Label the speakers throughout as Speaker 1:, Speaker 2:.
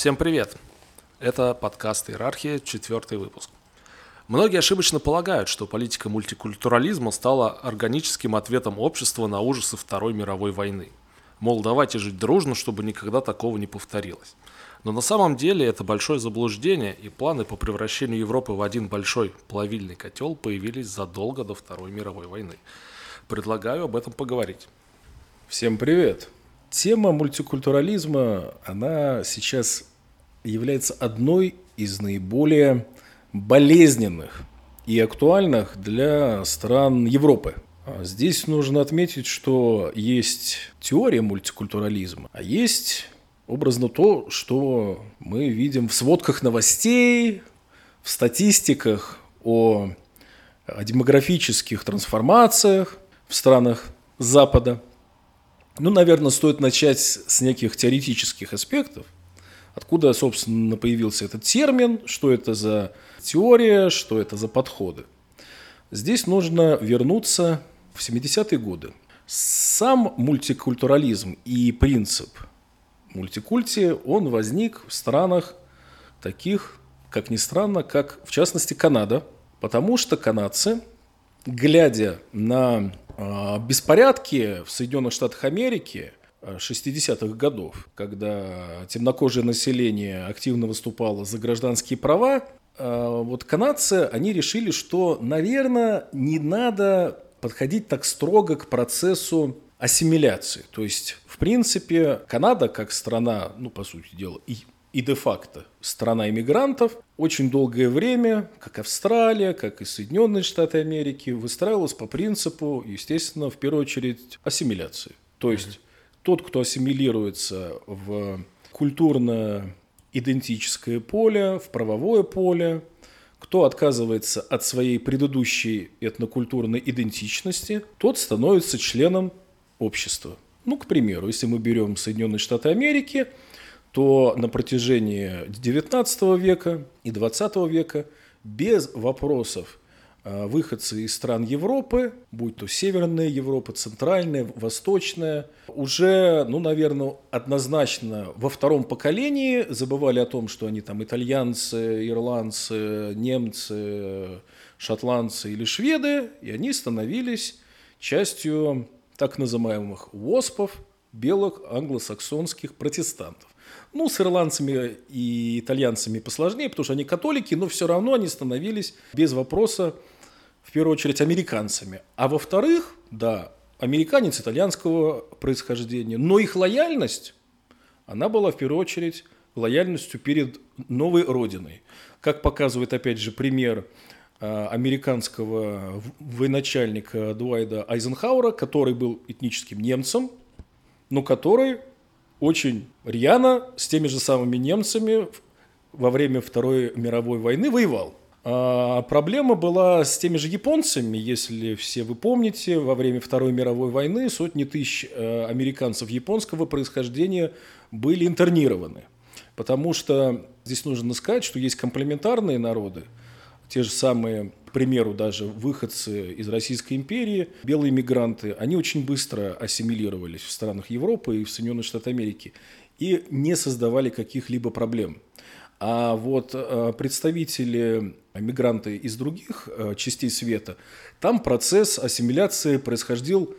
Speaker 1: Всем привет! Это подкаст «Иерархия», четвертый выпуск. Многие ошибочно полагают, что политика мультикультурализма стала органическим ответом общества на ужасы Второй мировой войны. Мол, давайте жить дружно, чтобы никогда такого не повторилось. Но на самом деле это большое заблуждение, и планы по превращению Европы в один большой плавильный котел появились задолго до Второй мировой войны. Предлагаю об этом поговорить.
Speaker 2: Всем привет! Тема мультикультурализма, она сейчас является одной из наиболее болезненных и актуальных для стран Европы. А здесь нужно отметить, что есть теория мультикультурализма, а есть образно то, что мы видим в сводках новостей, в статистиках о, о демографических трансформациях в странах Запада. Ну, наверное, стоит начать с неких теоретических аспектов. Откуда, собственно, появился этот термин, что это за теория, что это за подходы. Здесь нужно вернуться в 70-е годы. Сам мультикультурализм и принцип – мультикульте, он возник в странах таких, как ни странно, как в частности Канада, потому что канадцы, глядя на э, беспорядки в Соединенных Штатах Америки 60-х годов, когда темнокожее население активно выступало за гражданские права, э, вот канадцы, они решили, что, наверное, не надо подходить так строго к процессу ассимиляции. То есть, в принципе, Канада как страна, ну, по сути дела, и, и де-факто страна иммигрантов, очень долгое время, как Австралия, как и Соединенные Штаты Америки, выстраивалась по принципу, естественно, в первую очередь, ассимиляции. То есть. Тот, кто ассимилируется в культурно-идентическое поле, в правовое поле, кто отказывается от своей предыдущей этнокультурной идентичности, тот становится членом общества. Ну, к примеру, если мы берем Соединенные Штаты Америки, то на протяжении XIX века и XX века без вопросов выходцы из стран Европы, будь то Северная Европа, Центральная, Восточная, уже, ну, наверное, однозначно во втором поколении забывали о том, что они там итальянцы, ирландцы, немцы, шотландцы или шведы, и они становились частью так называемых ВОСПов, белых англосаксонских протестантов. Ну, с ирландцами и итальянцами посложнее, потому что они католики, но все равно они становились без вопроса, в первую очередь, американцами. А во-вторых, да, американец итальянского происхождения, но их лояльность, она была в первую очередь лояльностью перед новой родиной. Как показывает, опять же, пример Э, американского военачальника Дуайда Айзенхауэра, который был этническим немцем, но который очень рьяно с теми же самыми немцами во время Второй мировой войны воевал. А проблема была с теми же японцами, если все вы помните, во время Второй мировой войны сотни тысяч э, американцев японского происхождения были интернированы. Потому что здесь нужно сказать, что есть комплементарные народы – те же самые, к примеру, даже выходцы из Российской империи, белые мигранты, они очень быстро ассимилировались в странах Европы и в Соединенных Штатах Америки и не создавали каких-либо проблем. А вот э, представители, мигранты из других э, частей света, там процесс ассимиляции происходил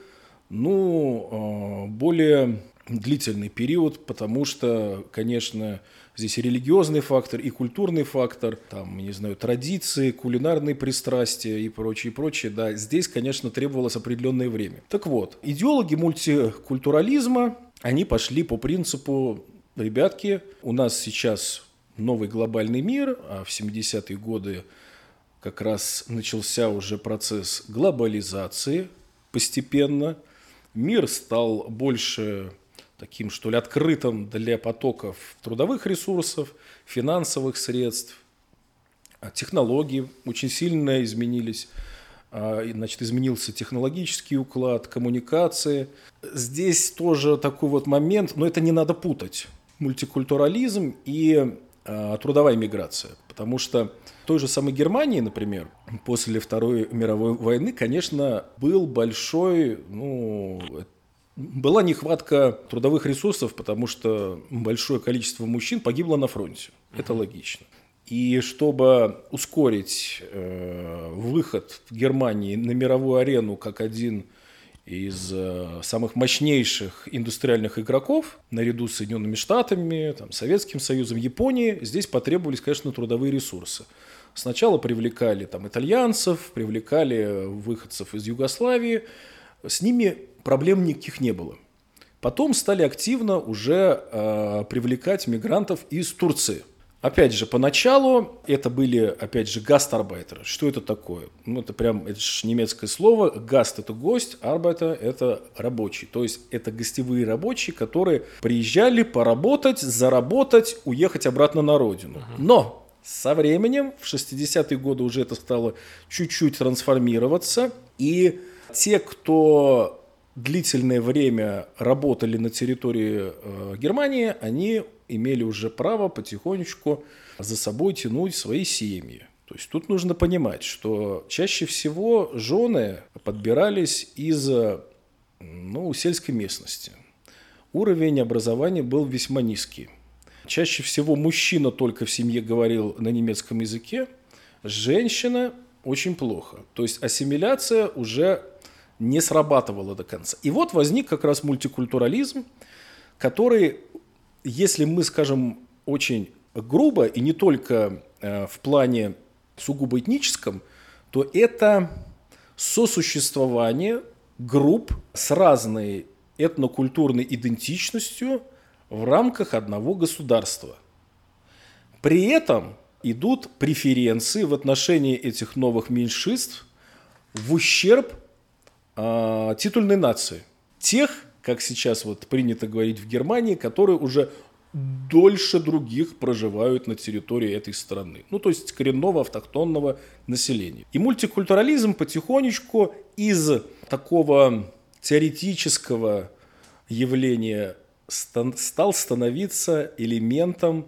Speaker 2: ну, э, более длительный период, потому что, конечно, Здесь и религиозный фактор, и культурный фактор, там, не знаю, традиции, кулинарные пристрастия и прочее, прочее. Да, здесь, конечно, требовалось определенное время. Так вот, идеологи мультикультурализма, они пошли по принципу, ребятки, у нас сейчас новый глобальный мир, а в 70-е годы как раз начался уже процесс глобализации постепенно. Мир стал больше таким, что ли, открытым для потоков трудовых ресурсов, финансовых средств. А технологии очень сильно изменились. А, значит, изменился технологический уклад, коммуникации. Здесь тоже такой вот момент, но это не надо путать. Мультикультурализм и а, трудовая миграция. Потому что в той же самой Германии, например, после Второй мировой войны, конечно, был большой, ну, была нехватка трудовых ресурсов, потому что большое количество мужчин погибло на фронте. Это логично. И чтобы ускорить э, выход Германии на мировую арену как один из э, самых мощнейших индустриальных игроков, наряду с Соединенными Штатами, там, Советским Союзом, Японией, здесь потребовались, конечно, трудовые ресурсы. Сначала привлекали там, итальянцев, привлекали выходцев из Югославии. С ними проблем никаких не было. Потом стали активно уже э, привлекать мигрантов из Турции – Опять же, поначалу это были, опять же, гастарбайтеры. Что это такое? Ну, это прям, это же немецкое слово. Гаст – это гость, арбайта – это рабочий. То есть, это гостевые рабочие, которые приезжали поработать, заработать, уехать обратно на родину. Но со временем, в 60-е годы уже это стало чуть-чуть трансформироваться. И те, кто длительное время работали на территории э, Германии, они имели уже право потихонечку за собой тянуть свои семьи. То есть тут нужно понимать, что чаще всего жены подбирались из ну, сельской местности. Уровень образования был весьма низкий. Чаще всего мужчина только в семье говорил на немецком языке, женщина очень плохо. То есть ассимиляция уже не срабатывала до конца. И вот возник как раз мультикультурализм, который если мы скажем очень грубо, и не только э, в плане сугубо этническом, то это сосуществование групп с разной этнокультурной идентичностью в рамках одного государства. При этом идут преференции в отношении этих новых меньшинств в ущерб э, титульной нации. Тех, как сейчас вот принято говорить в Германии, которые уже дольше других проживают на территории этой страны. Ну, то есть коренного автохтонного населения. И мультикультурализм потихонечку из такого теоретического явления стал становиться элементом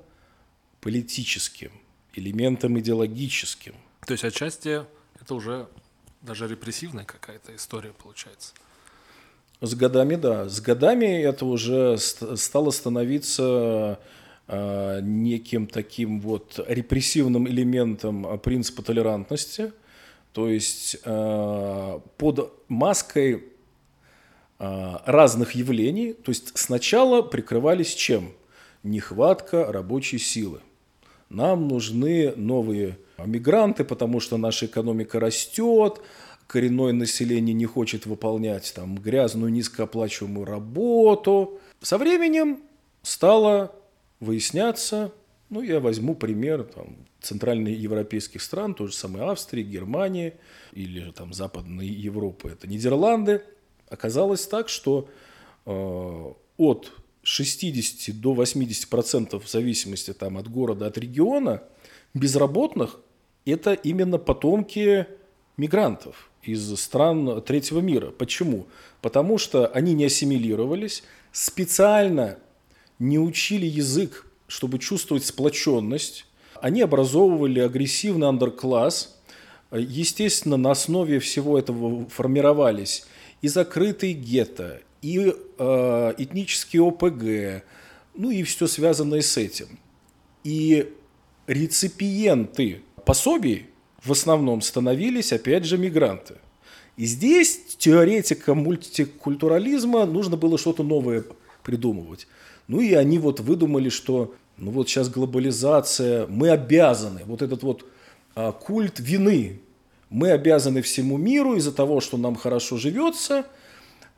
Speaker 2: политическим, элементом идеологическим.
Speaker 1: То есть отчасти это уже даже репрессивная какая-то история получается.
Speaker 2: С годами, да. С годами это уже стало становиться э, неким таким вот репрессивным элементом а, принципа толерантности. То есть э, под маской э, разных явлений, то есть сначала прикрывались чем? Нехватка рабочей силы. Нам нужны новые мигранты, потому что наша экономика растет, коренное население не хочет выполнять там грязную низкооплачиваемую работу. Со временем стало выясняться, ну, я возьму пример там, центральноевропейских стран, той же самой Австрии, Германии или там Западной Европы, это Нидерланды. Оказалось так, что э, от 60 до 80 процентов в зависимости там, от города, от региона безработных – это именно потомки мигрантов из стран третьего мира. Почему? Потому что они не ассимилировались, специально не учили язык, чтобы чувствовать сплоченность. Они образовывали агрессивный андеркласс. Естественно, на основе всего этого формировались и закрытые гетто, и э, этнические ОПГ, ну и все связанное с этим. И реципиенты пособий в основном становились, опять же, мигранты. И здесь теоретикам мультикультурализма нужно было что-то новое придумывать. Ну и они вот выдумали, что ну вот сейчас глобализация, мы обязаны, вот этот вот а, культ вины, мы обязаны всему миру из-за того, что нам хорошо живется,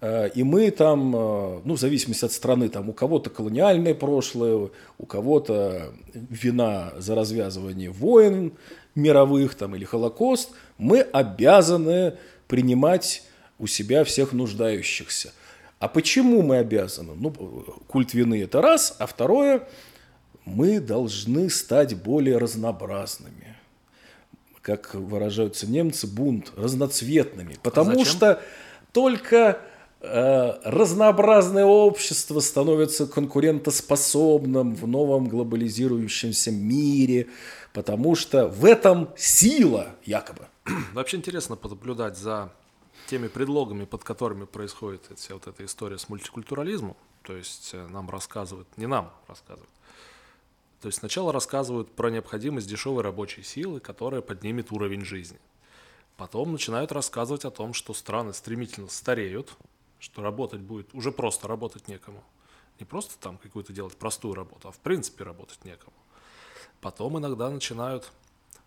Speaker 2: и мы там, а, ну в зависимости от страны, там у кого-то колониальное прошлое, у кого-то вина за развязывание войн, мировых там, или Холокост, мы обязаны принимать у себя всех нуждающихся. А почему мы обязаны? Ну, культ вины – это раз, а второе – мы должны стать более разнообразными. Как выражаются немцы, бунт, разноцветными. Потому Зачем? что только э, разнообразное общество становится конкурентоспособным в новом глобализирующемся мире, потому что в этом сила якобы.
Speaker 1: Вообще интересно понаблюдать за теми предлогами, под которыми происходит вся вот эта история с мультикультурализмом, то есть э, нам рассказывают, не нам рассказывают, то есть сначала рассказывают про необходимость дешевой рабочей силы, которая поднимет уровень жизни. Потом начинают рассказывать о том, что страны стремительно стареют, что работать будет, уже просто работать некому. Не просто там какую-то делать простую работу, а в принципе работать некому. Потом иногда начинают,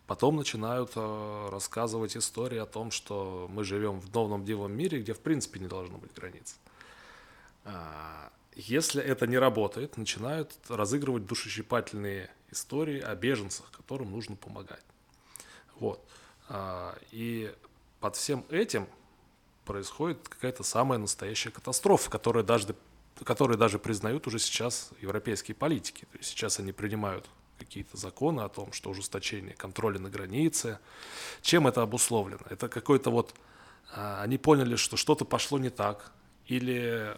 Speaker 1: потом начинают э, рассказывать истории о том, что мы живем в новом дивном мире, где в принципе не должно быть границ. А, если это не работает, начинают разыгрывать душещипательные истории о беженцах, которым нужно помогать. Вот. А, и под всем этим происходит какая-то самая настоящая катастрофа, которая даже, которую даже признают уже сейчас европейские политики. То есть сейчас они принимают какие-то законы о том, что ужесточение контроля на границе. Чем это обусловлено? Это какой-то вот... А, они поняли, что что-то пошло не так, или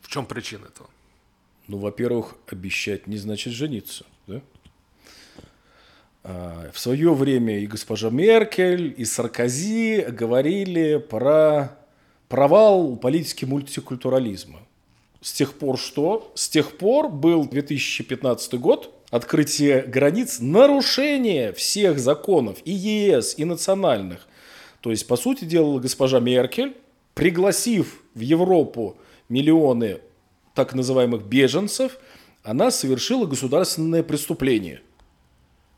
Speaker 1: в чем причина этого?
Speaker 2: Ну, во-первых, обещать не значит жениться. Да? А, в свое время и госпожа Меркель, и Саркози говорили про провал политики мультикультурализма. С тех пор что? С тех пор был 2015 год, открытие границ, нарушение всех законов и ЕС, и национальных. То есть, по сути дела, госпожа Меркель, пригласив в Европу миллионы так называемых беженцев, она совершила государственное преступление.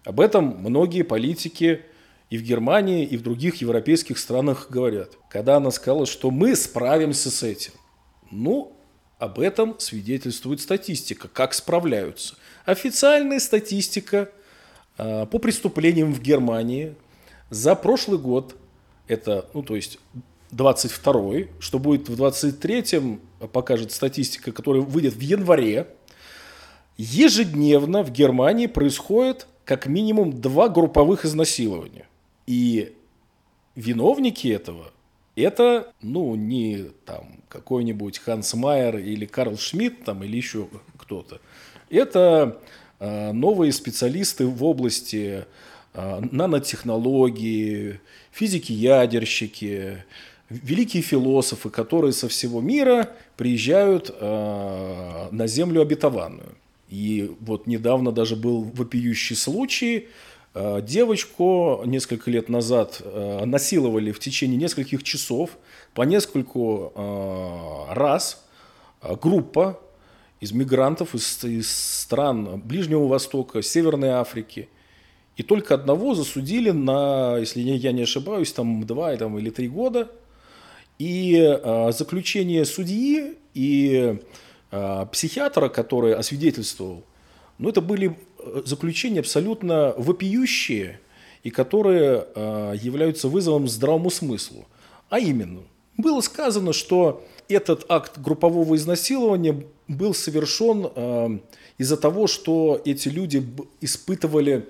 Speaker 2: Об этом многие политики и в Германии, и в других европейских странах говорят. Когда она сказала, что мы справимся с этим. Ну, об этом свидетельствует статистика, как справляются. Официальная статистика э, по преступлениям в Германии за прошлый год, это, ну, то есть 22 что будет в 23-м, покажет статистика, которая выйдет в январе, ежедневно в Германии происходит как минимум два групповых изнасилования. И виновники этого это, ну, не там какой-нибудь Ханс Майер или Карл Шмидт там, или еще кто-то. Это э, новые специалисты в области э, нанотехнологии, физики-ядерщики, великие философы, которые со всего мира приезжают э, на землю обетованную. И вот недавно даже был вопиющий случай. Э, девочку несколько лет назад э, насиловали в течение нескольких часов по нескольку э, раз группа из мигрантов из, из стран Ближнего Востока, Северной Африки. И только одного засудили на, если я не ошибаюсь, там два там, или три года – и э, заключение судьи и психиатра, который освидетельствовал, ну, это были э, заключения абсолютно вопиющие и которые э, являются вызовом здравому смыслу. А именно, было сказано, что этот акт группового изнасилования был совершен э, из-за того, что эти люди испытывали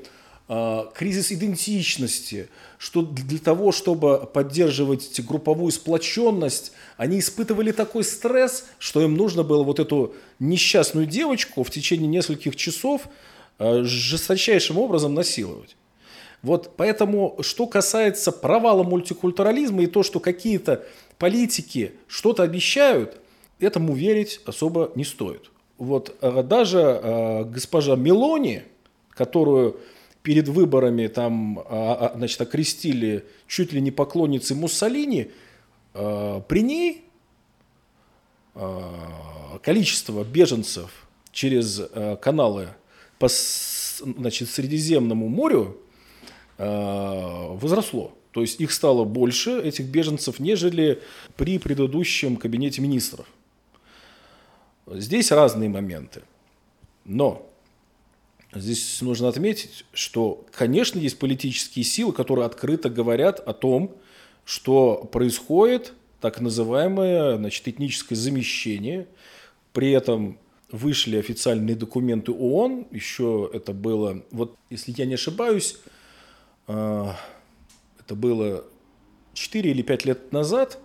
Speaker 2: кризис идентичности, что для того, чтобы поддерживать групповую сплоченность, они испытывали такой стресс, что им нужно было вот эту несчастную девочку в течение нескольких часов а, жесточайшим образом насиловать. Вот поэтому, что касается провала мультикультурализма и то, что какие-то политики что-то обещают, этому верить особо не стоит. Вот а, даже госпожа Мелони, которую перед выборами там, а, а, значит, окрестили чуть ли не поклонницы Муссолини, а, при ней количество беженцев через каналы по значит, Средиземному морю возросло. То есть их стало больше, этих беженцев, нежели при предыдущем кабинете министров. Здесь разные моменты. Но Здесь нужно отметить, что, конечно, есть политические силы, которые открыто говорят о том, что происходит так называемое значит, этническое замещение. При этом вышли официальные документы ООН, еще это было, вот если я не ошибаюсь, а, это было 4 или 5 лет назад,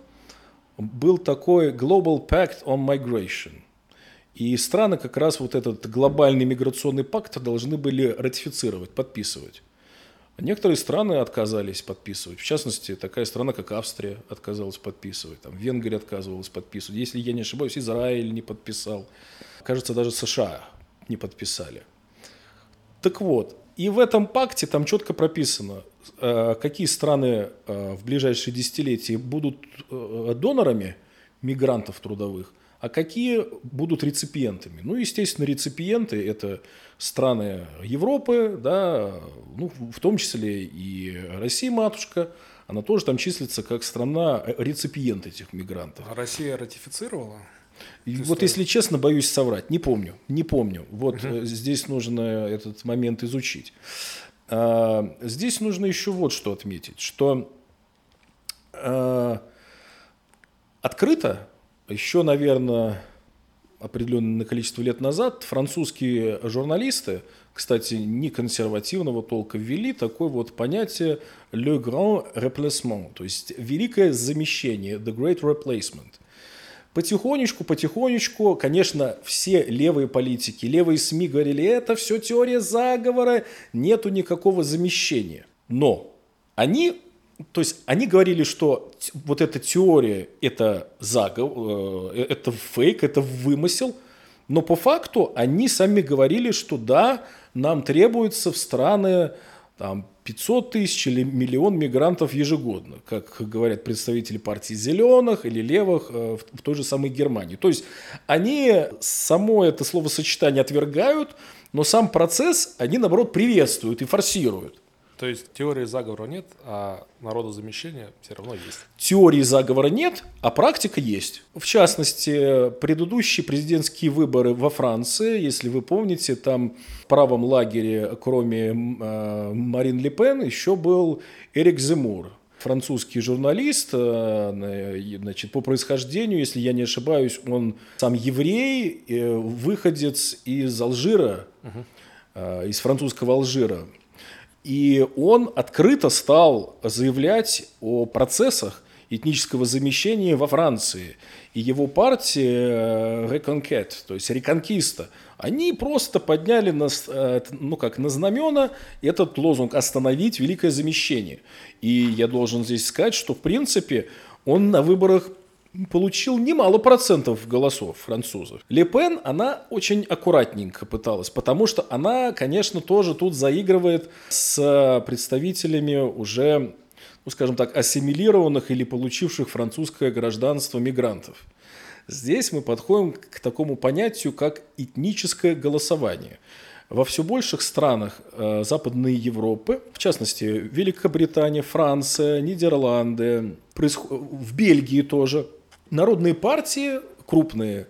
Speaker 2: был такой Global Pact on Migration – и страны как раз вот этот глобальный миграционный пакт должны были ратифицировать, подписывать. Некоторые страны отказались подписывать. В частности, такая страна, как Австрия, отказалась подписывать. Там Венгрия отказывалась подписывать. Если я не ошибаюсь, Израиль не подписал. Кажется, даже США не подписали. Так вот, и в этом пакте там четко прописано, э, какие страны э, в ближайшие десятилетия будут э, донорами мигрантов трудовых, а какие будут реципиентами. Ну, естественно, реципиенты – это страны Европы, да, ну, в том числе и Россия, матушка, она тоже там числится как страна реципиент этих мигрантов.
Speaker 1: А Россия ратифицировала?
Speaker 2: И вот если честно, боюсь соврать, не помню, не помню. Вот угу. здесь нужно этот момент изучить. А, здесь нужно еще вот что отметить, что а, открыто еще, наверное, определенное количество лет назад французские журналисты, кстати, не консервативного толка, ввели такое вот понятие «le grand replacement», то есть «великое замещение», «the great replacement». Потихонечку, потихонечку, конечно, все левые политики, левые СМИ говорили, это все теория заговора, нету никакого замещения. Но они то есть они говорили, что вот эта теория это заговор, э, это фейк, это вымысел, но по факту они сами говорили, что да, нам требуется в страны там, 500 тысяч или миллион мигрантов ежегодно, как говорят представители партии зеленых или левых э, в той же самой Германии. То есть они само это словосочетание отвергают, но сам процесс они, наоборот, приветствуют и форсируют.
Speaker 1: То есть теории заговора нет, а народозамещение все равно есть.
Speaker 2: Теории заговора нет, а практика есть. В частности, предыдущие президентские выборы во Франции, если вы помните, там в правом лагере, кроме э, Марин Ле Пен, еще был Эрик Земур, французский журналист, э, значит, по происхождению, если я не ошибаюсь, он сам еврей, э, выходец из Алжира, угу. из французского Алжира. И он открыто стал заявлять о процессах этнического замещения во Франции. И его партия Reconquête, то есть Реконкиста, они просто подняли на, э, ну как, на знамена этот лозунг «Остановить великое замещение». И я должен здесь сказать, что в принципе он на выборах получил немало процентов голосов французов. Ле Пен, она очень аккуратненько пыталась, потому что она, конечно, тоже тут заигрывает с представителями уже, ну, скажем так, ассимилированных или получивших французское гражданство мигрантов. Здесь мы подходим к такому понятию, как этническое голосование. Во все больших странах э, Западной Европы, в частности, Великобритания, Франция, Нидерланды, в Бельгии тоже, народные партии крупные,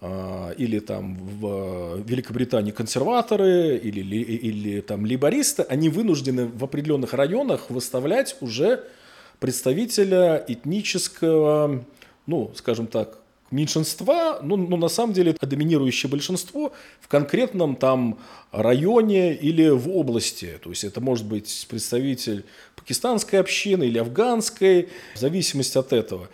Speaker 2: а, или там в Великобритании консерваторы, или, или там либористы, они вынуждены в определенных районах выставлять уже представителя этнического, ну, скажем так, меньшинства, ну, ну, на самом деле, доминирующее большинство в конкретном там районе или в области. То есть это может быть представитель пакистанской общины или афганской, в зависимости от этого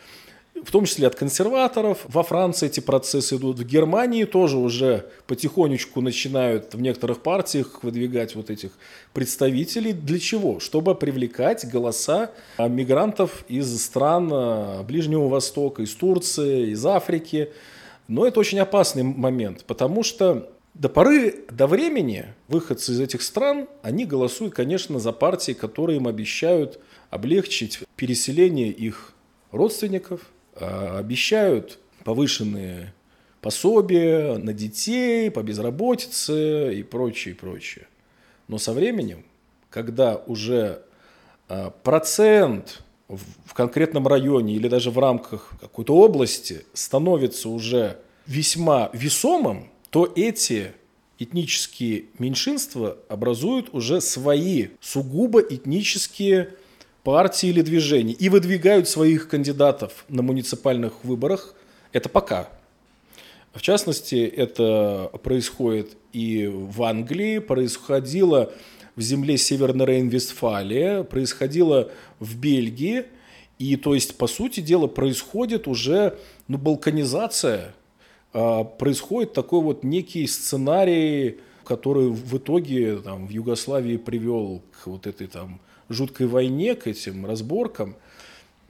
Speaker 2: в том числе от консерваторов. Во Франции эти процессы идут, в Германии тоже уже потихонечку начинают в некоторых партиях выдвигать вот этих представителей. Для чего? Чтобы привлекать голоса мигрантов из стран а, Ближнего Востока, из Турции, из Африки. Но это очень опасный момент, потому что до поры до времени выходцы из этих стран, они голосуют, конечно, за партии, которые им обещают облегчить переселение их родственников, обещают повышенные пособия на детей, по безработице и прочее, прочее. Но со временем, когда уже а, процент в конкретном районе или даже в рамках какой-то области становится уже весьма весомым, то эти этнические меньшинства образуют уже свои сугубо этнические партии или движений и выдвигают своих кандидатов на муниципальных выборах, это пока. В частности, это происходит и в Англии, происходило в земле Северной Рейн-Вестфалия, происходило в Бельгии. И то есть, по сути дела, происходит уже ну, балканизация, а, происходит такой вот некий сценарий который в итоге там, в Югославии привел к вот этой там жуткой войне, к этим разборкам.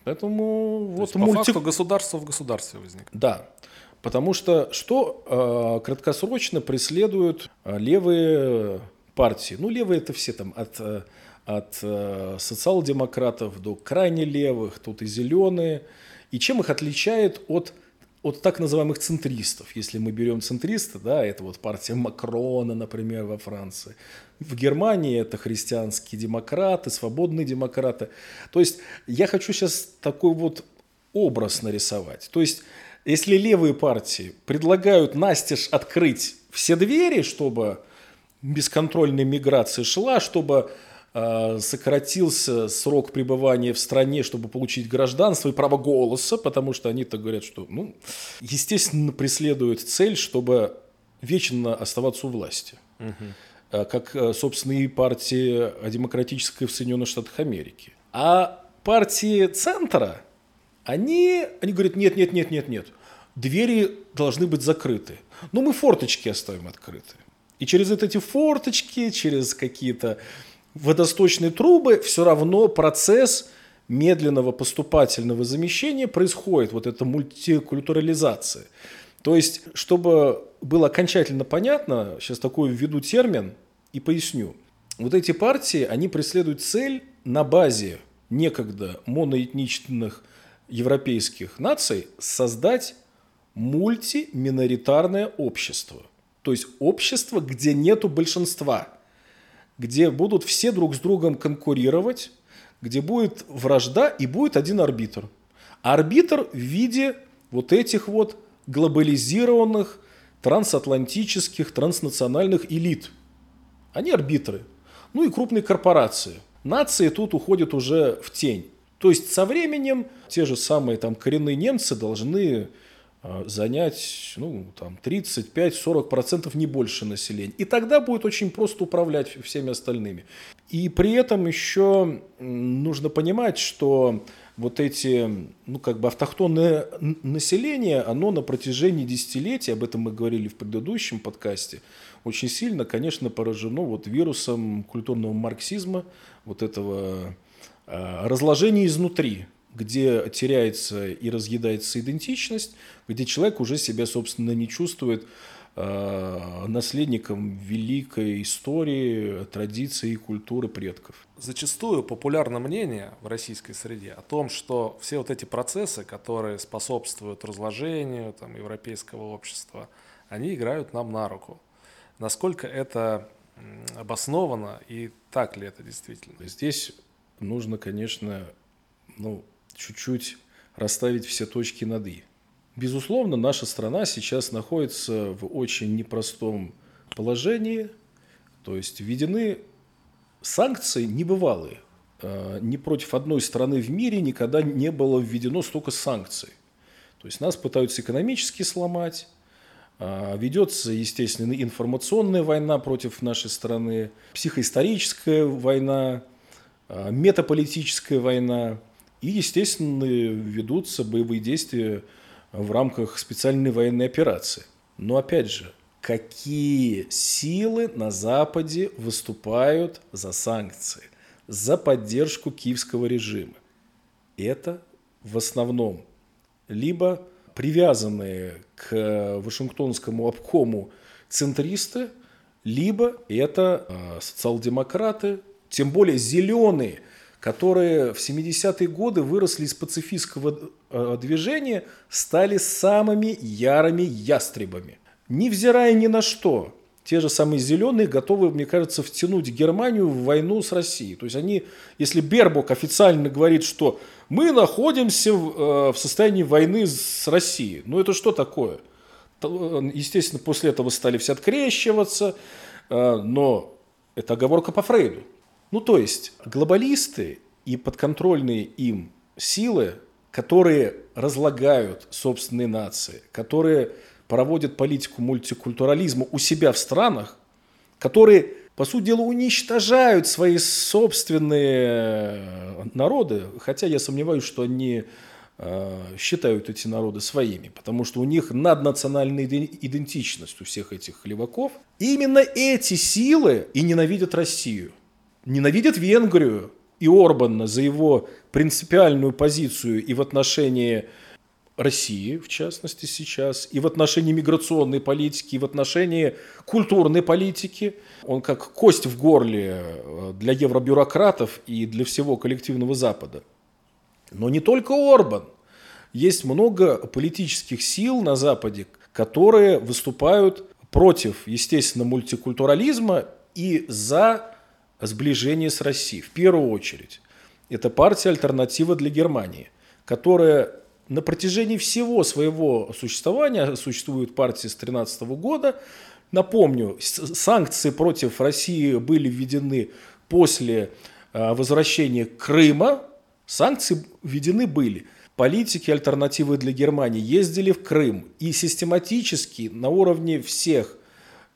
Speaker 2: Поэтому
Speaker 1: То
Speaker 2: вот
Speaker 1: есть, по
Speaker 2: мульти-
Speaker 1: факту государство в государстве возник.
Speaker 2: Да. Потому что что э, краткосрочно преследуют э, левые партии? Ну, левые это все там от, э, от э, социал-демократов до крайне левых, тут и зеленые. И чем их отличает от, от так называемых центристов? Если мы берем центриста, да, это вот партия Макрона, например, во Франции. В Германии это христианские демократы, свободные демократы. То есть я хочу сейчас такой вот образ нарисовать. То есть если левые партии предлагают настежь открыть все двери, чтобы бесконтрольная миграция шла, чтобы сократился срок пребывания в стране, чтобы получить гражданство и право голоса, потому что они-то говорят, что, ну, естественно, преследуют цель, чтобы вечно оставаться у власти. Э, Как, э, собственно, и партия демократическая в Соединенных Штатах Америки. А партии центра, они, они говорят, нет, нет, нет, нет, нет, двери должны быть закрыты. Но мы форточки оставим открыты. И через вот эти форточки, через какие-то водосточные трубы, все равно процесс медленного поступательного замещения происходит, вот эта мультикультурализация. То есть, чтобы было окончательно понятно, сейчас такой введу термин и поясню. Вот эти партии, они преследуют цель на базе некогда моноэтничных европейских наций создать мультиминоритарное общество. То есть общество, где нету большинства, где будут все друг с другом конкурировать, где будет вражда и будет один арбитр. Арбитр в виде вот этих вот глобализированных трансатлантических, транснациональных элит. Они арбитры. Ну и крупные корпорации. Нации тут уходят уже в тень. То есть со временем те же самые там коренные немцы должны занять ну, там, 35-40% не больше населения. И тогда будет очень просто управлять всеми остальными. И при этом еще нужно понимать, что вот эти, ну, как бы автохтонное население, оно на протяжении десятилетий, об этом мы говорили в предыдущем подкасте, очень сильно, конечно, поражено вот вирусом культурного марксизма, вот этого э, разложения изнутри, где теряется и разъедается идентичность, где человек уже себя, собственно, не чувствует э, наследником великой истории, традиции и культуры предков.
Speaker 1: Зачастую популярно мнение в российской среде о том, что все вот эти процессы, которые способствуют разложению там, европейского общества, они играют нам на руку. Насколько это обосновано и так ли это действительно?
Speaker 2: Здесь нужно, конечно, ну, чуть-чуть расставить все точки над «и». Безусловно, наша страна сейчас находится в очень непростом положении, то есть введены санкции небывалые. Э, Ни против одной страны в мире никогда не было введено столько санкций. То есть нас пытаются экономически сломать, а, Ведется, естественно, информационная война против нашей страны, психоисторическая война, а, метаполитическая война. И, естественно, ведутся боевые действия в рамках специальной военной операции. Но, опять же, какие силы на Западе выступают за санкции, за поддержку киевского режима? Это в основном либо привязанные к Вашингтонскому обкому центристы, либо это э, социал-демократы, тем более зеленые, которые в 70-е годы выросли из пацифистского э, движения, стали самыми ярыми ястребами. Невзирая ни на что, те же самые зеленые готовы, мне кажется, втянуть Германию в войну с Россией. То есть они, если Бербок официально говорит, что мы находимся в, э, в состоянии войны с Россией, ну это что такое? Э, Естественно, после этого стали все открещиваться, но это оговорка по Фрейду. Ну то есть глобалисты и подконтрольные им силы, которые разлагают собственные нации, которые проводят политику мультикультурализма у себя в странах, которые, по сути дела, уничтожают свои собственные народы, хотя я сомневаюсь, что они э, считают эти народы своими, потому что у них наднациональная идентичность у всех этих леваков. И именно эти силы и ненавидят Россию, ненавидят Венгрию и Орбана за его принципиальную позицию и в отношении России, в частности, сейчас, и в отношении миграционной политики, и в отношении культурной политики. Он как кость в горле э, для евробюрократов и для всего коллективного Запада. Но не только Орбан. Есть много политических сил на Западе, которые выступают против, естественно, мультикультурализма и за сближение с Россией. В первую очередь, это партия «Альтернатива для Германии», которая на протяжении всего своего существования, существует партия с 2013 года, напомню, санкции против России были введены после а, возвращения Крыма, санкции введены были. Политики альтернативы для Германии ездили в Крым и систематически на уровне всех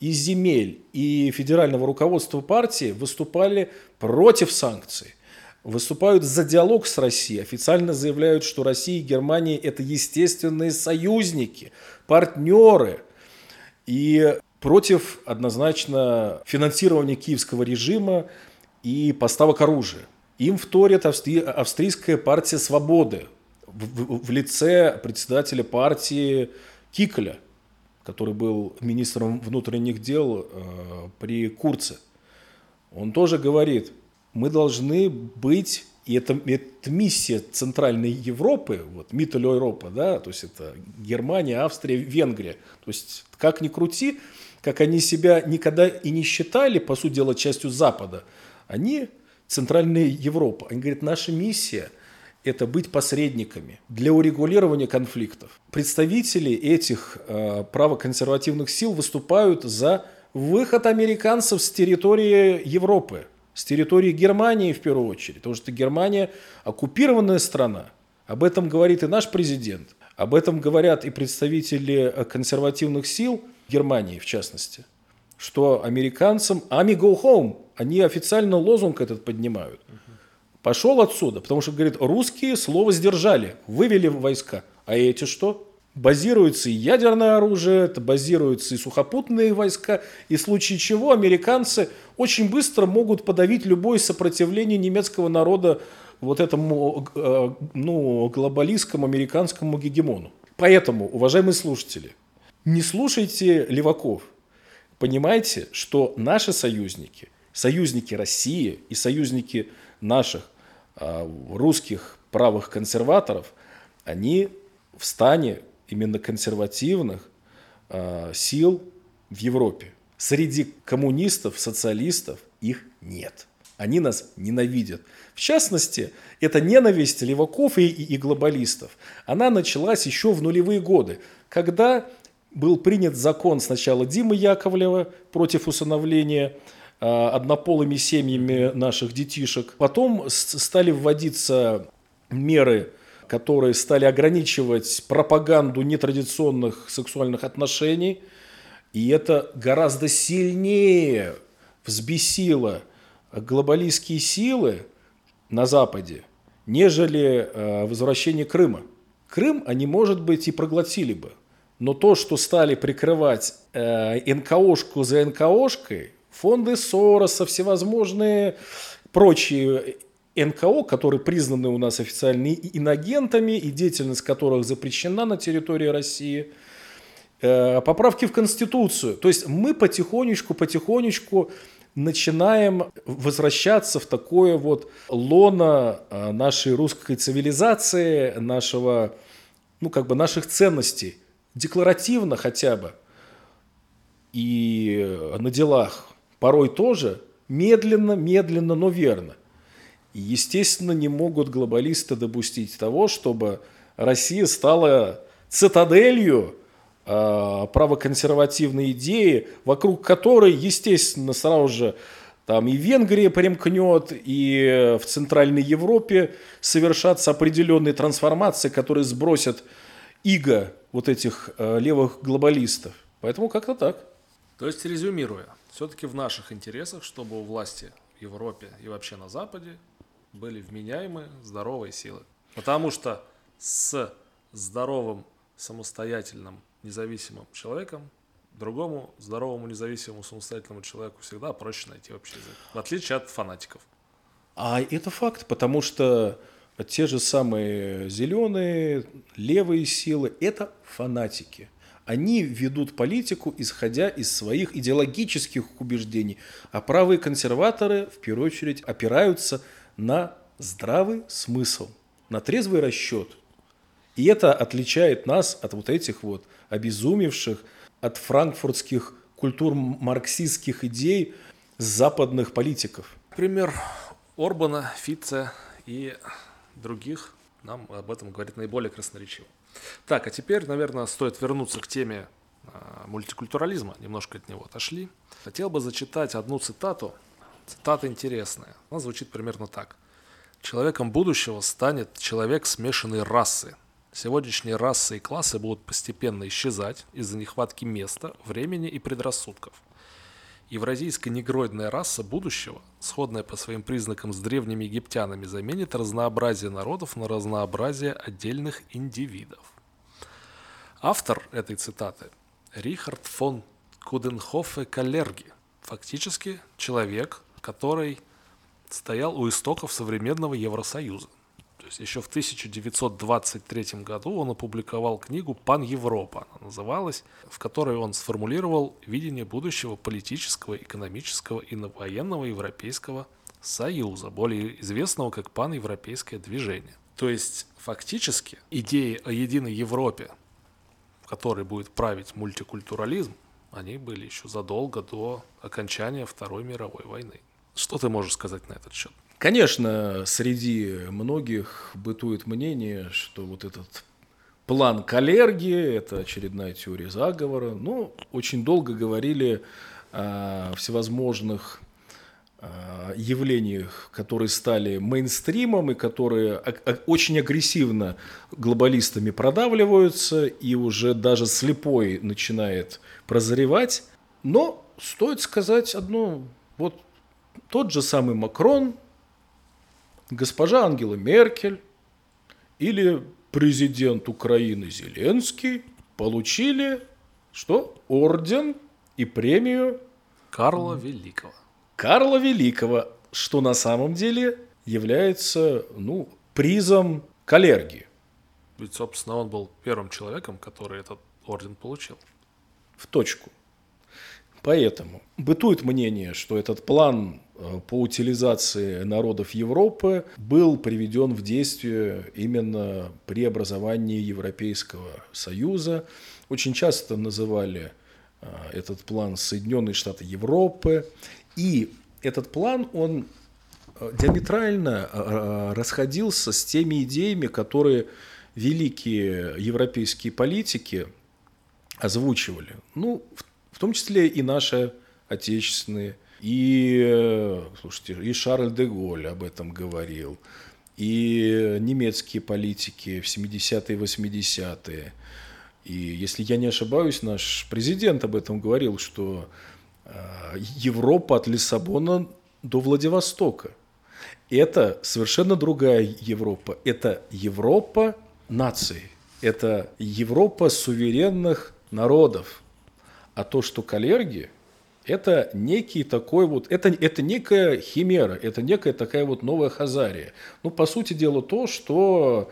Speaker 2: и земель, и федерального руководства партии выступали против санкций выступают за диалог с Россией, официально заявляют, что Россия и Германия – это естественные союзники, партнеры. И против однозначно финансирования киевского режима и поставок оружия. Им вторит австри... австрийская партия свободы в, в, лице председателя партии Киколя, который был министром внутренних дел э, при Курце. Он тоже говорит – мы должны быть, и это, это миссия Центральной Европы, вот, Миттель Европа, да, то есть это Германия, Австрия, Венгрия. То есть, как ни крути, как они себя никогда и не считали, по сути дела, частью Запада, они Центральная Европа. Они говорят, наша миссия – это быть посредниками для урегулирования конфликтов. Представители этих э, правоконсервативных сил выступают за выход американцев с территории Европы – с территории Германии в первую очередь, потому что Германия оккупированная страна. Об этом говорит и наш президент, об этом говорят и представители консервативных сил Германии в частности, что американцам «Ami go home», они официально лозунг этот поднимают. Пошел отсюда, потому что, говорит, русские слово сдержали, вывели войска. А эти что? базируется и ядерное оружие, это базируются и сухопутные войска, и в случае чего американцы очень быстро могут подавить любое сопротивление немецкого народа вот этому э, ну, глобалистскому американскому гегемону. Поэтому, уважаемые слушатели, не слушайте леваков. Понимайте, что наши союзники, союзники России и союзники наших русских правых консерваторов, они в стане именно консервативных э, сил в Европе. Среди коммунистов, социалистов их нет. Они нас ненавидят. В частности, эта ненависть леваков и, и, и глобалистов, она началась еще в нулевые годы, когда был принят закон сначала Димы Яковлева против усыновления однополыми семьями наших детишек. Потом стали вводиться меры которые стали ограничивать пропаганду нетрадиционных сексуальных отношений. И это гораздо сильнее взбесило глобалистские силы на Западе, нежели э, возвращение Крыма. Крым они, может быть, и проглотили бы. Но то, что стали прикрывать э, НКОшку за НКОшкой, фонды Сороса, всевозможные прочие НКО, которые признаны у нас официально инагентами и деятельность которых запрещена на территории России, э, поправки в Конституцию. То есть мы потихонечку, потихонечку начинаем возвращаться в такое вот лоно э, нашей русской цивилизации, нашего, ну как бы наших ценностей, декларативно хотя бы, и на делах порой тоже, медленно, медленно, но верно. И, естественно, не могут глобалисты допустить того, чтобы Россия стала цитаделью э, правоконсервативной идеи, вокруг которой, естественно, сразу же там и Венгрия примкнет, и в Центральной Европе совершатся определенные трансформации, которые сбросят иго вот этих э, левых глобалистов. Поэтому как-то так.
Speaker 1: То есть, резюмируя, все-таки в наших интересах, чтобы у власти в Европе и вообще на Западе были вменяемые, здоровые силы. Потому что с здоровым, самостоятельным, независимым человеком, другому здоровому, независимому, самостоятельному человеку всегда проще найти общий язык, в отличие от фанатиков.
Speaker 2: А это факт, потому что те же самые зеленые, левые силы – это фанатики. Они ведут политику, исходя из своих идеологических убеждений, а правые консерваторы, в первую очередь, опираются на здравый смысл, на трезвый расчет. И это отличает нас от вот этих вот обезумевших, от франкфуртских культур марксистских идей западных политиков.
Speaker 1: Пример Орбана, Фице и других нам об этом говорит наиболее красноречиво. Так, а теперь, наверное, стоит вернуться к теме э, мультикультурализма. Немножко от него отошли. Хотел бы зачитать одну цитату. Цитата интересная. Она звучит примерно так. Человеком будущего станет человек смешанной расы. Сегодняшние расы и классы будут постепенно исчезать из-за нехватки места, времени и предрассудков – Евразийская негроидная раса будущего, сходная по своим признакам с древними египтянами, заменит разнообразие народов на разнообразие отдельных индивидов. Автор этой цитаты – Рихард фон Куденхофе Каллерги, фактически человек, который стоял у истоков современного Евросоюза. То есть еще в 1923 году он опубликовал книгу «Пан Европа», она называлась, в которой он сформулировал видение будущего политического, экономического и военного Европейского Союза, более известного как пан-европейское движение. То есть фактически идеи о единой Европе, в которой будет править мультикультурализм, они были еще задолго до окончания Второй мировой войны. Что ты можешь сказать на этот счет?
Speaker 2: Конечно, среди многих бытует мнение, что вот этот план Калерги – это очередная теория заговора. Но ну, очень долго говорили о всевозможных явлениях, которые стали мейнстримом и которые очень агрессивно глобалистами продавливаются и уже даже слепой начинает прозревать. Но стоит сказать одно, вот тот же самый Макрон госпожа Ангела Меркель или президент Украины Зеленский получили что? Орден и премию
Speaker 1: Карла Великого.
Speaker 2: Карла Великого, что на самом деле является ну, призом каллергии.
Speaker 1: Ведь, собственно, он был первым человеком, который этот орден получил.
Speaker 2: В точку. Поэтому бытует мнение, что этот план э, по утилизации народов Европы был приведен в действие именно при образовании Европейского Союза. Очень часто называли э, этот план Соединенные Штаты Европы. И этот план, он э, диаметрально расходился с теми идеями, которые великие европейские политики озвучивали. Ну, в в том числе и наши отечественные. И, слушайте, и Шарль де Голль об этом говорил, и немецкие политики в 70-е, 80-е. И если я не ошибаюсь, наш президент об этом говорил, что а, Европа от Лиссабона до Владивостока. Это совершенно другая Европа. Это Европа наций. Это Европа суверенных народов. А то, что каллерги, это некий такой вот, это, это некая химера, это некая такая вот новая хазария. Ну, по сути дела, то, что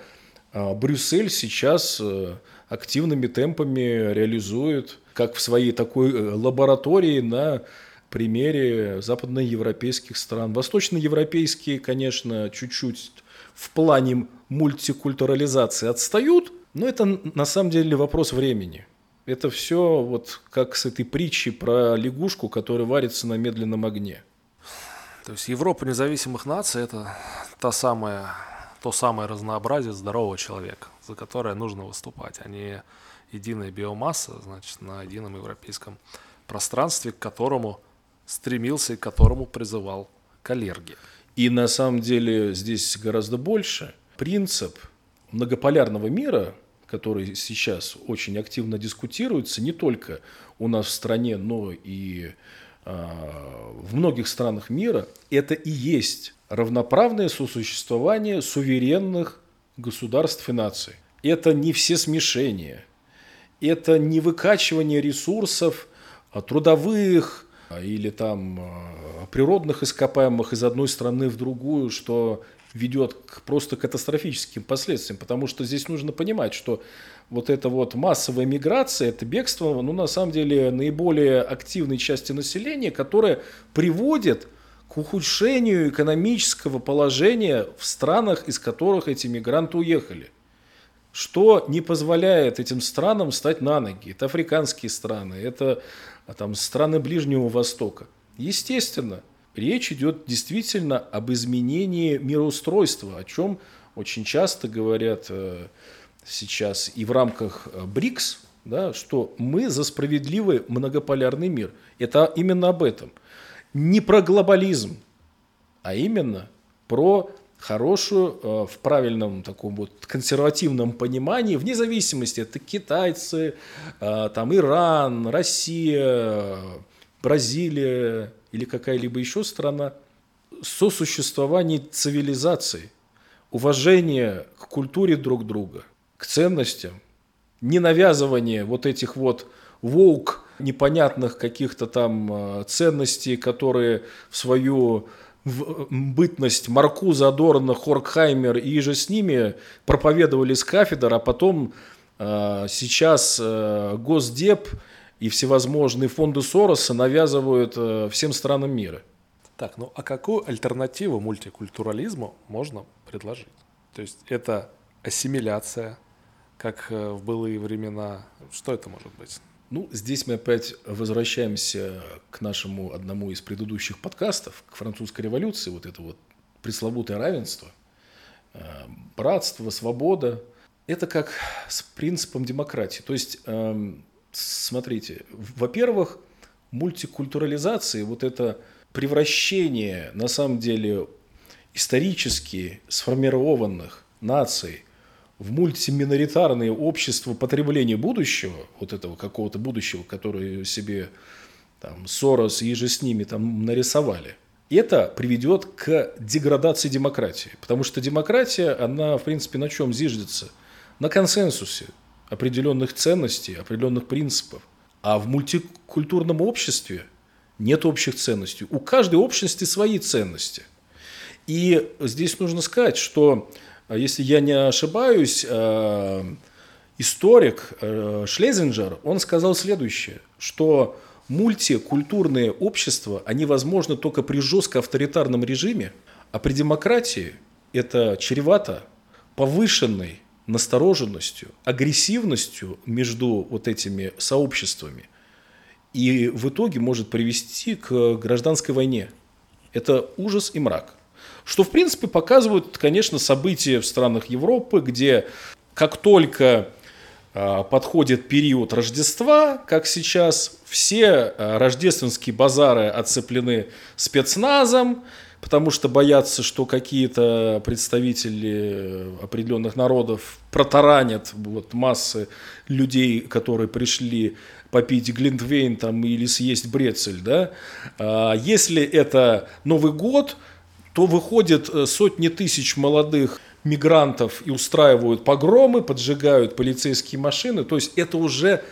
Speaker 2: э, Брюссель сейчас э, активными темпами реализует, как в своей такой э, лаборатории на примере западноевропейских стран. Восточноевропейские, конечно, чуть-чуть в плане мультикультурализации отстают, но это на самом деле вопрос времени. Это все вот как с этой притчей про лягушку, которая варится на медленном огне.
Speaker 1: То есть Европа независимых наций – это та самая, то самое разнообразие здорового человека, за которое нужно выступать, а не единая биомасса, значит, на едином европейском пространстве, к которому стремился и к которому призывал Калерги.
Speaker 2: И на самом деле здесь гораздо больше. Принцип многополярного мира, который сейчас очень активно дискутируется не только у нас в стране, но и а, в многих странах мира, это и есть равноправное сосуществование суверенных государств и наций. это не все смешения, это не выкачивание ресурсов а, трудовых а, или там природных ископаемых из одной страны в другую, что ведет к просто катастрофическим последствиям, потому что здесь нужно понимать, что вот эта вот массовая миграция, это бегство, ну, на самом деле, наиболее активной части населения, которая приводит к ухудшению экономического положения в странах, из которых эти мигранты уехали. Что не позволяет этим странам стать на ноги. Это африканские страны, это а там, страны Ближнего Востока. Естественно, речь идет действительно об изменении мироустройства, о чем очень часто говорят э, сейчас и в рамках э, БРИКС, да, что мы за справедливый многополярный мир. Это именно об этом. Не про глобализм, а именно про хорошую, э, в правильном таком вот консервативном понимании, вне зависимости, это китайцы, там Иран, Россия, Бразилия или какая-либо еще страна, сосуществование цивилизаций, уважение к культуре друг друга, к ценностям, не навязывание вот этих вот волк непонятных каких-то там э, ценностей, которые в свою в бытность Маркуза, Адорна, Хоркхаймер и же с ними проповедовали с кафедр, а потом э, сейчас э, Госдеп и всевозможные фонды Сороса навязывают э, всем странам мира.
Speaker 1: Так, ну а какую альтернативу мультикультурализму можно предложить? То есть это ассимиляция, как э, в былые времена. Что это может быть?
Speaker 2: Ну, здесь мы опять возвращаемся к нашему одному из предыдущих подкастов, к французской революции, вот это вот пресловутое равенство, э, братство, свобода. Это как с принципом демократии. То есть, эм, смотрите, во-первых, мультикультурализация, вот это превращение, на самом деле, исторически сформированных наций – в мультиминоритарные общества потребления будущего, вот этого какого-то будущего, которое себе там, Сорос и же с ними там нарисовали, это приведет к деградации демократии. Потому что демократия, она, в принципе, на чем зиждется? На консенсусе определенных ценностей, определенных принципов. А в мультикультурном обществе нет общих ценностей. У каждой общности свои ценности. И здесь нужно сказать, что а если я не ошибаюсь, э, историк э, Шлезинджер, он сказал следующее, что мультикультурные общества, они возможны только при жестко авторитарном режиме, а при демократии это чревато повышенной настороженностью, агрессивностью между вот этими сообществами. И в итоге может привести к гражданской войне. Это ужас и мрак. Что, в принципе, показывают, конечно, события в странах Европы, где как только а, подходит период Рождества, как сейчас, все а, рождественские базары отцеплены спецназом, потому что боятся, что какие-то представители определенных народов протаранят вот, массы людей, которые пришли попить глинтвейн там, или съесть брецель. Да? А если это Новый год – то выходят э, сотни тысяч молодых мигрантов и устраивают погромы, поджигают полицейские машины. То есть это уже,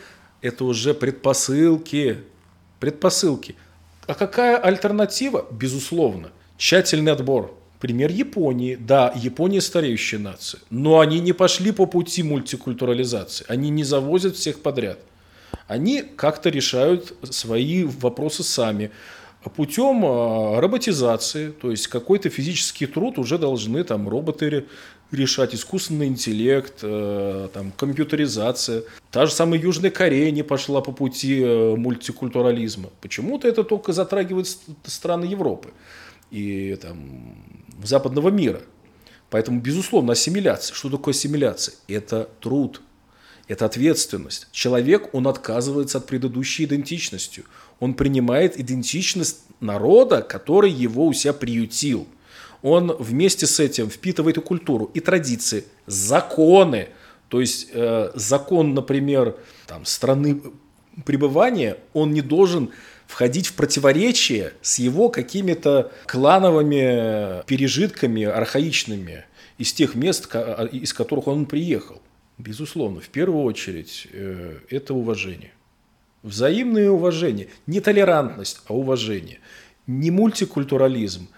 Speaker 2: это уже предпосылки. Предпосылки. А какая альтернатива? Безусловно. Тщательный отбор. Пример Японии. Да, Япония стареющая нация. Но они не пошли по пути мультикультурализации. Они не завозят всех подряд. Они как-то решают свои вопросы сами путем а, роботизации, то есть какой-то физический труд уже должны там роботы решать, искусственный интеллект, э, там, компьютеризация. Та же самая Южная Корея не пошла по пути э, мультикультурализма. Почему-то это только затрагивает страны Европы и там, западного мира. Поэтому, безусловно, ассимиляция. Что такое ассимиляция? Это труд, это ответственность. Человек, он отказывается от предыдущей идентичности он принимает идентичность народа, который его у себя приютил. Он вместе с этим впитывает и культуру, и традиции, законы. То есть э, закон, например, там, страны пребывания, он не должен входить в противоречие с его какими-то клановыми пережитками архаичными из тех мест, из которых он приехал. Безусловно, в первую очередь э, это уважение. Взаимное уважение. Не толерантность, а уважение. Не мультикультурализм,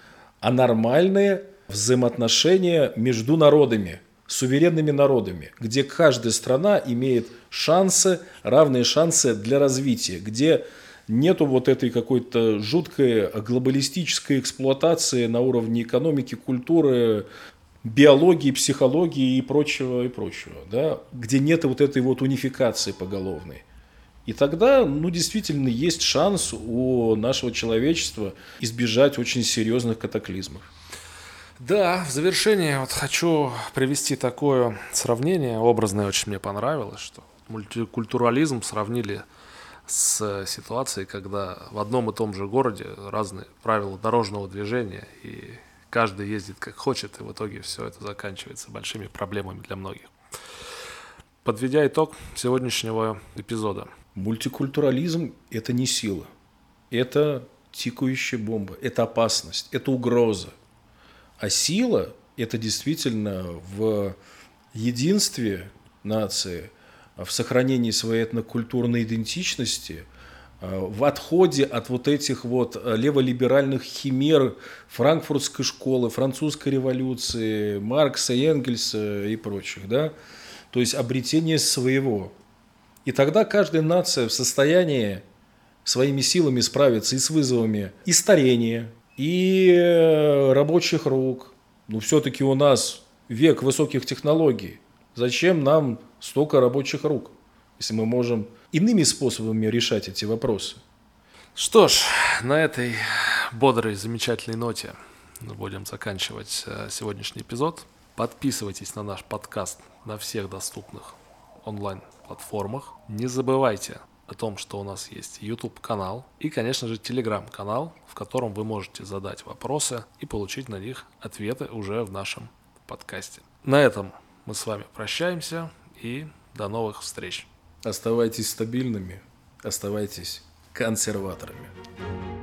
Speaker 2: а нормальные взаимоотношения между народами, суверенными народами, где каждая страна имеет шансы, равные шансы для развития, где нету вот этой какой-то жуткой глобалистической эксплуатации на уровне экономики, культуры, биологии, психологии и прочего, и прочего, да, где нет вот этой вот унификации поголовной. И тогда, ну, действительно, есть шанс у нашего человечества избежать очень серьезных катаклизмов.
Speaker 1: Да, в завершение вот хочу привести такое сравнение, образное очень мне понравилось, что мультикультурализм сравнили с ситуацией, когда в одном и том же городе разные правила дорожного движения, и каждый ездит как хочет, и в итоге все это заканчивается большими проблемами для многих. Подведя итог сегодняшнего эпизода –
Speaker 2: Мультикультурализм – это не сила, это тикающая бомба, это опасность, это угроза. А сила – это действительно в единстве нации, в сохранении своей этнокультурной идентичности, в отходе от вот этих вот леволиберальных химер франкфуртской школы, французской революции, Маркса, Энгельса и прочих, да, то есть обретение своего. И тогда каждая нация в состоянии своими силами справиться и с вызовами и старения, и э, рабочих рук. Ну, все-таки у нас век высоких технологий. Зачем нам столько рабочих рук, если мы можем иными способами решать эти вопросы?
Speaker 1: Что ж, на этой бодрой, замечательной ноте будем заканчивать э, сегодняшний эпизод. Подписывайтесь на наш подкаст на всех доступных онлайн платформах. Не забывайте о том, что у нас есть YouTube-канал и, конечно же, Telegram-канал, в котором вы можете задать вопросы и получить на них ответы уже в нашем подкасте. На этом мы с вами прощаемся и до новых встреч.
Speaker 2: Оставайтесь стабильными, оставайтесь консерваторами.